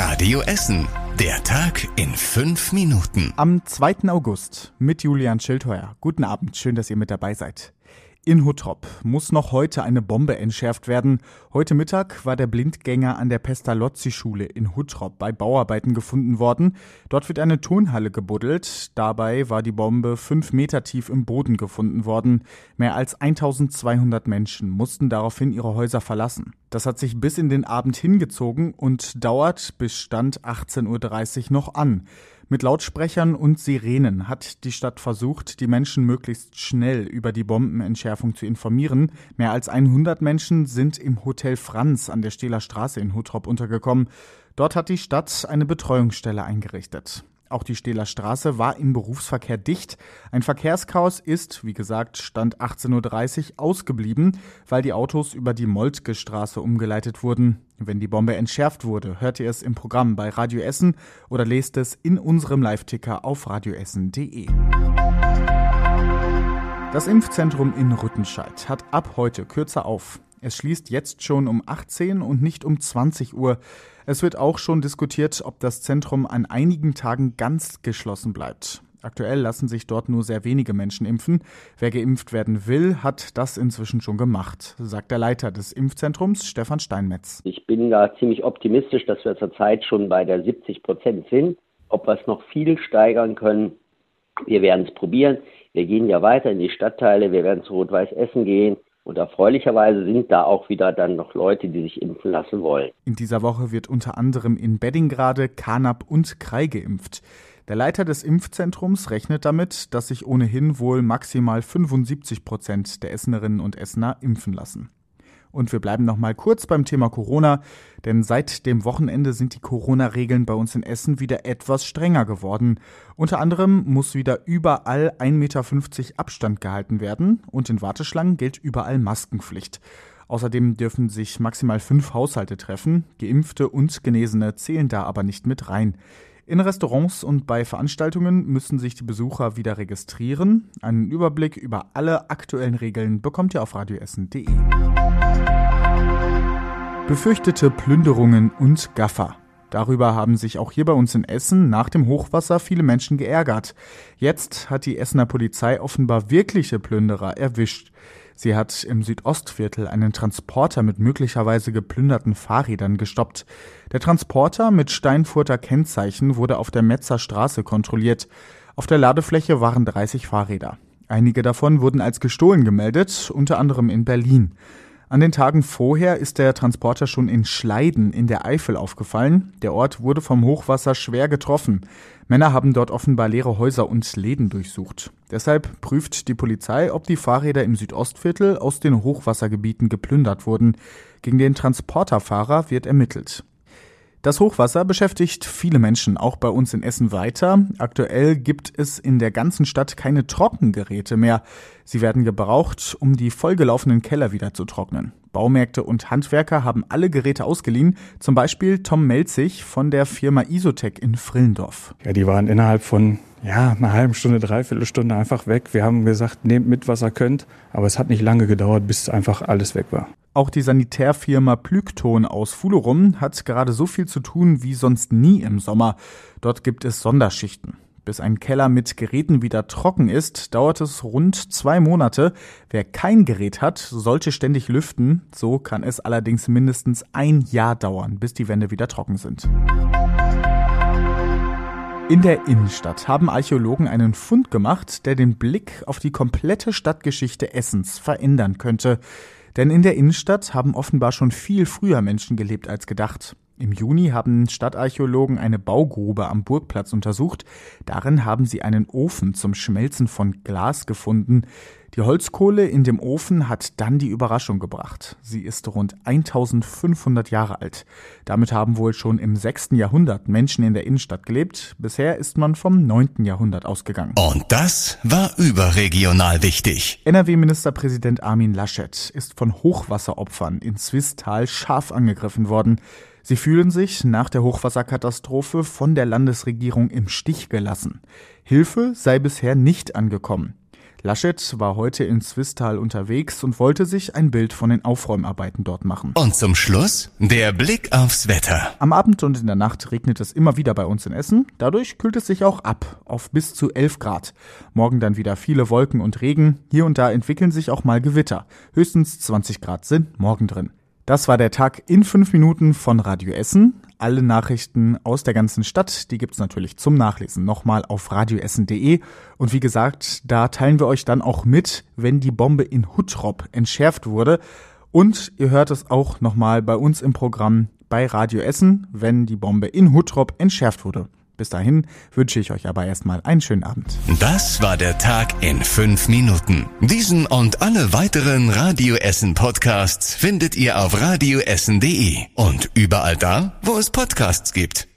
Radio Essen. Der Tag in fünf Minuten. Am 2. August mit Julian Schildheuer. Guten Abend, schön, dass ihr mit dabei seid. In Huttrop muss noch heute eine Bombe entschärft werden. Heute Mittag war der Blindgänger an der Pestalozzi-Schule in Huttrop bei Bauarbeiten gefunden worden. Dort wird eine Turnhalle gebuddelt. Dabei war die Bombe fünf Meter tief im Boden gefunden worden. Mehr als 1200 Menschen mussten daraufhin ihre Häuser verlassen. Das hat sich bis in den Abend hingezogen und dauert bis Stand 18.30 Uhr noch an. Mit Lautsprechern und Sirenen hat die Stadt versucht, die Menschen möglichst schnell über die Bombenentschärfung zu informieren. Mehr als 100 Menschen sind im Hotel Franz an der Stehler Straße in Huttrop untergekommen. Dort hat die Stadt eine Betreuungsstelle eingerichtet. Auch die Stehler Straße war im Berufsverkehr dicht. Ein Verkehrschaos ist, wie gesagt, Stand 18.30 Uhr ausgeblieben, weil die Autos über die Moltke Straße umgeleitet wurden. Wenn die Bombe entschärft wurde, hört ihr es im Programm bei Radio Essen oder lest es in unserem Live-Ticker auf radioessen.de. Das Impfzentrum in Rüttenscheid hat ab heute kürzer auf. Es schließt jetzt schon um 18 und nicht um 20 Uhr. Es wird auch schon diskutiert, ob das Zentrum an einigen Tagen ganz geschlossen bleibt. Aktuell lassen sich dort nur sehr wenige Menschen impfen. Wer geimpft werden will, hat das inzwischen schon gemacht, sagt der Leiter des Impfzentrums, Stefan Steinmetz. Ich bin da ziemlich optimistisch, dass wir zurzeit schon bei der 70 Prozent sind. Ob wir es noch viel steigern können, wir werden es probieren. Wir gehen ja weiter in die Stadtteile, wir werden zu Rot-Weiß Essen gehen. Und erfreulicherweise sind da auch wieder dann noch Leute, die sich impfen lassen wollen. In dieser Woche wird unter anderem in Beddingrade, Kanab und Krei geimpft. Der Leiter des Impfzentrums rechnet damit, dass sich ohnehin wohl maximal 75 Prozent der Essenerinnen und Essener impfen lassen. Und wir bleiben noch mal kurz beim Thema Corona, denn seit dem Wochenende sind die Corona-Regeln bei uns in Essen wieder etwas strenger geworden. Unter anderem muss wieder überall 1,50 Meter Abstand gehalten werden und in Warteschlangen gilt überall Maskenpflicht. Außerdem dürfen sich maximal fünf Haushalte treffen. Geimpfte und Genesene zählen da aber nicht mit rein. In Restaurants und bei Veranstaltungen müssen sich die Besucher wieder registrieren. Einen Überblick über alle aktuellen Regeln bekommt ihr auf radioessen.de. Befürchtete Plünderungen und Gaffer. Darüber haben sich auch hier bei uns in Essen nach dem Hochwasser viele Menschen geärgert. Jetzt hat die Essener Polizei offenbar wirkliche Plünderer erwischt. Sie hat im Südostviertel einen Transporter mit möglicherweise geplünderten Fahrrädern gestoppt. Der Transporter mit Steinfurter Kennzeichen wurde auf der Metzer Straße kontrolliert. Auf der Ladefläche waren 30 Fahrräder. Einige davon wurden als gestohlen gemeldet, unter anderem in Berlin. An den Tagen vorher ist der Transporter schon in Schleiden in der Eifel aufgefallen. Der Ort wurde vom Hochwasser schwer getroffen. Männer haben dort offenbar leere Häuser und Läden durchsucht. Deshalb prüft die Polizei, ob die Fahrräder im Südostviertel aus den Hochwassergebieten geplündert wurden. Gegen den Transporterfahrer wird ermittelt. Das Hochwasser beschäftigt viele Menschen, auch bei uns in Essen weiter. Aktuell gibt es in der ganzen Stadt keine Trockengeräte mehr. Sie werden gebraucht, um die vollgelaufenen Keller wieder zu trocknen. Baumärkte und Handwerker haben alle Geräte ausgeliehen, zum Beispiel Tom Melzig von der Firma Isotec in Frillendorf. Ja, die waren innerhalb von ja, einer halben Stunde, dreiviertel Stunde einfach weg. Wir haben gesagt, nehmt mit, was ihr könnt. Aber es hat nicht lange gedauert, bis einfach alles weg war. Auch die Sanitärfirma Plükton aus Fulerum hat gerade so viel zu tun wie sonst nie im Sommer. Dort gibt es Sonderschichten. Bis ein Keller mit Geräten wieder trocken ist, dauert es rund zwei Monate. Wer kein Gerät hat, sollte ständig lüften. So kann es allerdings mindestens ein Jahr dauern, bis die Wände wieder trocken sind. In der Innenstadt haben Archäologen einen Fund gemacht, der den Blick auf die komplette Stadtgeschichte Essens verändern könnte. Denn in der Innenstadt haben offenbar schon viel früher Menschen gelebt als gedacht. Im Juni haben Stadtarchäologen eine Baugrube am Burgplatz untersucht. Darin haben sie einen Ofen zum Schmelzen von Glas gefunden. Die Holzkohle in dem Ofen hat dann die Überraschung gebracht. Sie ist rund 1500 Jahre alt. Damit haben wohl schon im 6. Jahrhundert Menschen in der Innenstadt gelebt. Bisher ist man vom 9. Jahrhundert ausgegangen. Und das war überregional wichtig. NRW-Ministerpräsident Armin Laschet ist von Hochwasseropfern in Swisttal scharf angegriffen worden. Sie fühlen sich nach der Hochwasserkatastrophe von der Landesregierung im Stich gelassen. Hilfe sei bisher nicht angekommen. Laschet war heute in Zwistal unterwegs und wollte sich ein Bild von den Aufräumarbeiten dort machen. Und zum Schluss der Blick aufs Wetter. Am Abend und in der Nacht regnet es immer wieder bei uns in Essen. Dadurch kühlt es sich auch ab auf bis zu 11 Grad. Morgen dann wieder viele Wolken und Regen. Hier und da entwickeln sich auch mal Gewitter. Höchstens 20 Grad sind morgen drin. Das war der Tag in fünf Minuten von Radio Essen. Alle Nachrichten aus der ganzen Stadt, die gibt's natürlich zum Nachlesen nochmal auf radioessen.de. Und wie gesagt, da teilen wir euch dann auch mit, wenn die Bombe in Huttrop entschärft wurde. Und ihr hört es auch nochmal bei uns im Programm bei Radio Essen, wenn die Bombe in Huttrop entschärft wurde. Bis dahin wünsche ich euch aber erstmal einen schönen Abend. Das war der Tag in fünf Minuten. Diesen und alle weiteren Radio Essen Podcasts findet ihr auf radioessen.de und überall da, wo es Podcasts gibt.